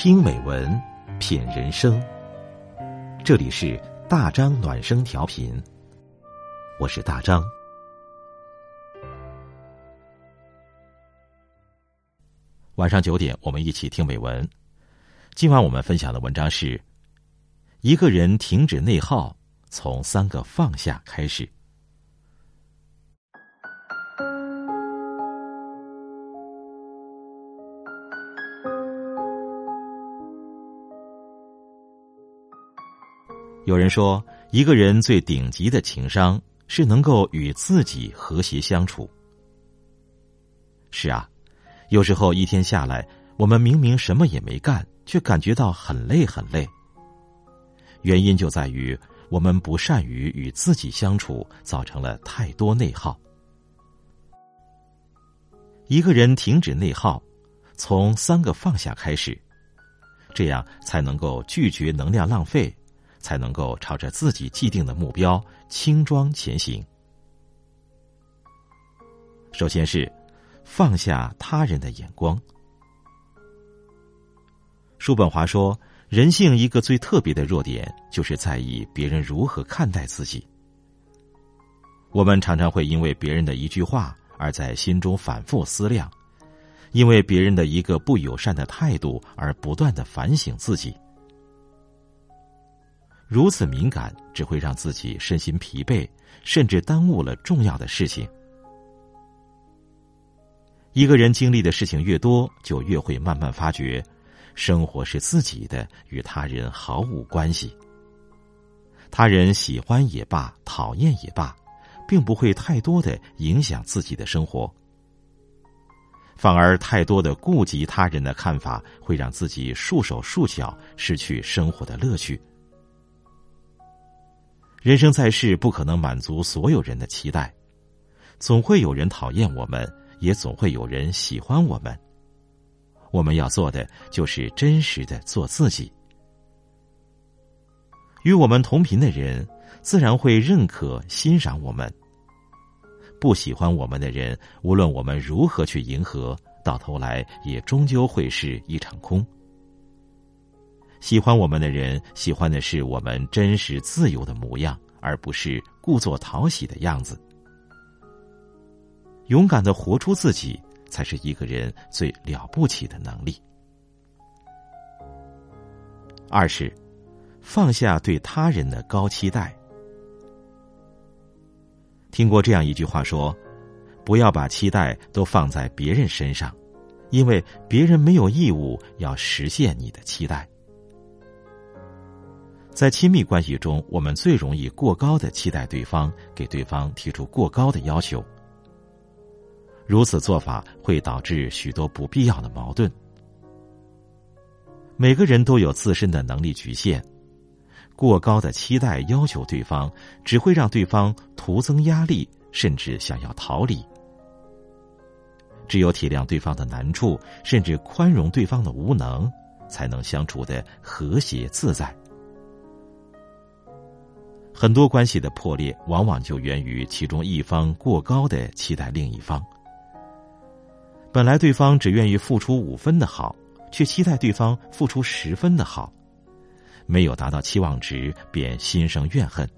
听美文，品人生。这里是大张暖声调频，我是大张。晚上九点，我们一起听美文。今晚我们分享的文章是：一个人停止内耗，从三个放下开始。有人说，一个人最顶级的情商是能够与自己和谐相处。是啊，有时候一天下来，我们明明什么也没干，却感觉到很累很累。原因就在于我们不善于与自己相处，造成了太多内耗。一个人停止内耗，从三个放下开始，这样才能够拒绝能量浪费。才能够朝着自己既定的目标轻装前行。首先是放下他人的眼光。叔本华说，人性一个最特别的弱点，就是在意别人如何看待自己。我们常常会因为别人的一句话而在心中反复思量，因为别人的一个不友善的态度而不断的反省自己。如此敏感，只会让自己身心疲惫，甚至耽误了重要的事情。一个人经历的事情越多，就越会慢慢发觉，生活是自己的，与他人毫无关系。他人喜欢也罢，讨厌也罢，并不会太多的影响自己的生活。反而，太多的顾及他人的看法，会让自己束手束脚，失去生活的乐趣。人生在世，不可能满足所有人的期待，总会有人讨厌我们，也总会有人喜欢我们。我们要做的就是真实的做自己。与我们同频的人，自然会认可、欣赏我们；不喜欢我们的人，无论我们如何去迎合，到头来也终究会是一场空。喜欢我们的人，喜欢的是我们真实自由的模样，而不是故作讨喜的样子。勇敢的活出自己，才是一个人最了不起的能力。二是，放下对他人的高期待。听过这样一句话说：“不要把期待都放在别人身上，因为别人没有义务要实现你的期待。”在亲密关系中，我们最容易过高的期待对方，给对方提出过高的要求。如此做法会导致许多不必要的矛盾。每个人都有自身的能力局限，过高的期待要求对方，只会让对方徒增压力，甚至想要逃离。只有体谅对方的难处，甚至宽容对方的无能，才能相处的和谐自在。很多关系的破裂，往往就源于其中一方过高的期待另一方。本来对方只愿意付出五分的好，却期待对方付出十分的好，没有达到期望值，便心生怨恨。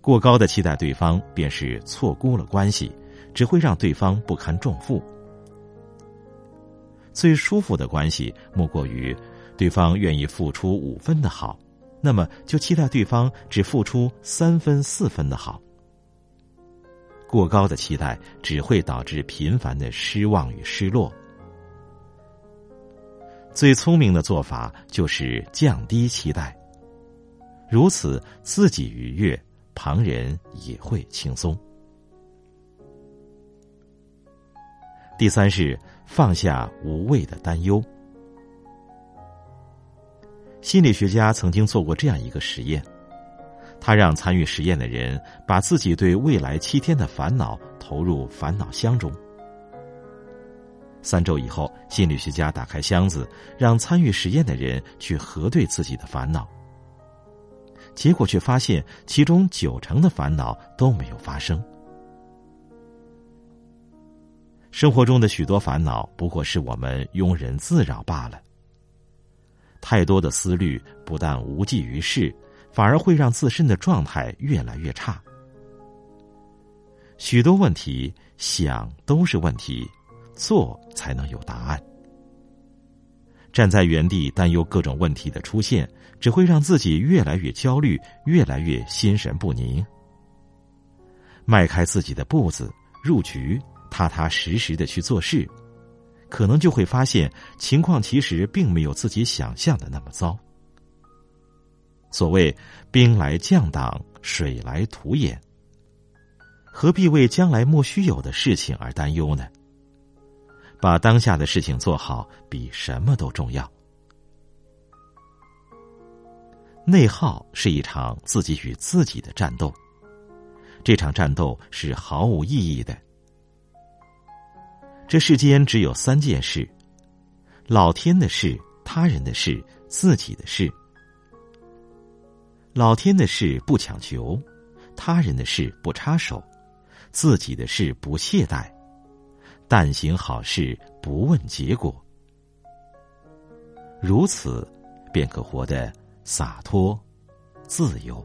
过高的期待对方，便是错估了关系，只会让对方不堪重负。最舒服的关系，莫过于对方愿意付出五分的好。那么，就期待对方只付出三分、四分的好。过高的期待只会导致频繁的失望与失落。最聪明的做法就是降低期待，如此自己愉悦，旁人也会轻松。第三是放下无谓的担忧。心理学家曾经做过这样一个实验，他让参与实验的人把自己对未来七天的烦恼投入烦恼箱中。三周以后，心理学家打开箱子，让参与实验的人去核对自己的烦恼。结果却发现，其中九成的烦恼都没有发生。生活中的许多烦恼，不过是我们庸人自扰罢了。太多的思虑不但无济于事，反而会让自身的状态越来越差。许多问题想都是问题，做才能有答案。站在原地担忧各种问题的出现，只会让自己越来越焦虑，越来越心神不宁。迈开自己的步子，入局。踏踏实实的去做事，可能就会发现情况其实并没有自己想象的那么糟。所谓“兵来将挡，水来土掩”，何必为将来莫须有的事情而担忧呢？把当下的事情做好，比什么都重要。内耗是一场自己与自己的战斗，这场战斗是毫无意义的。这世间只有三件事：老天的事、他人的事、自己的事。老天的事不强求，他人的事不插手，自己的事不懈怠。但行好事，不问结果。如此，便可活得洒脱、自由。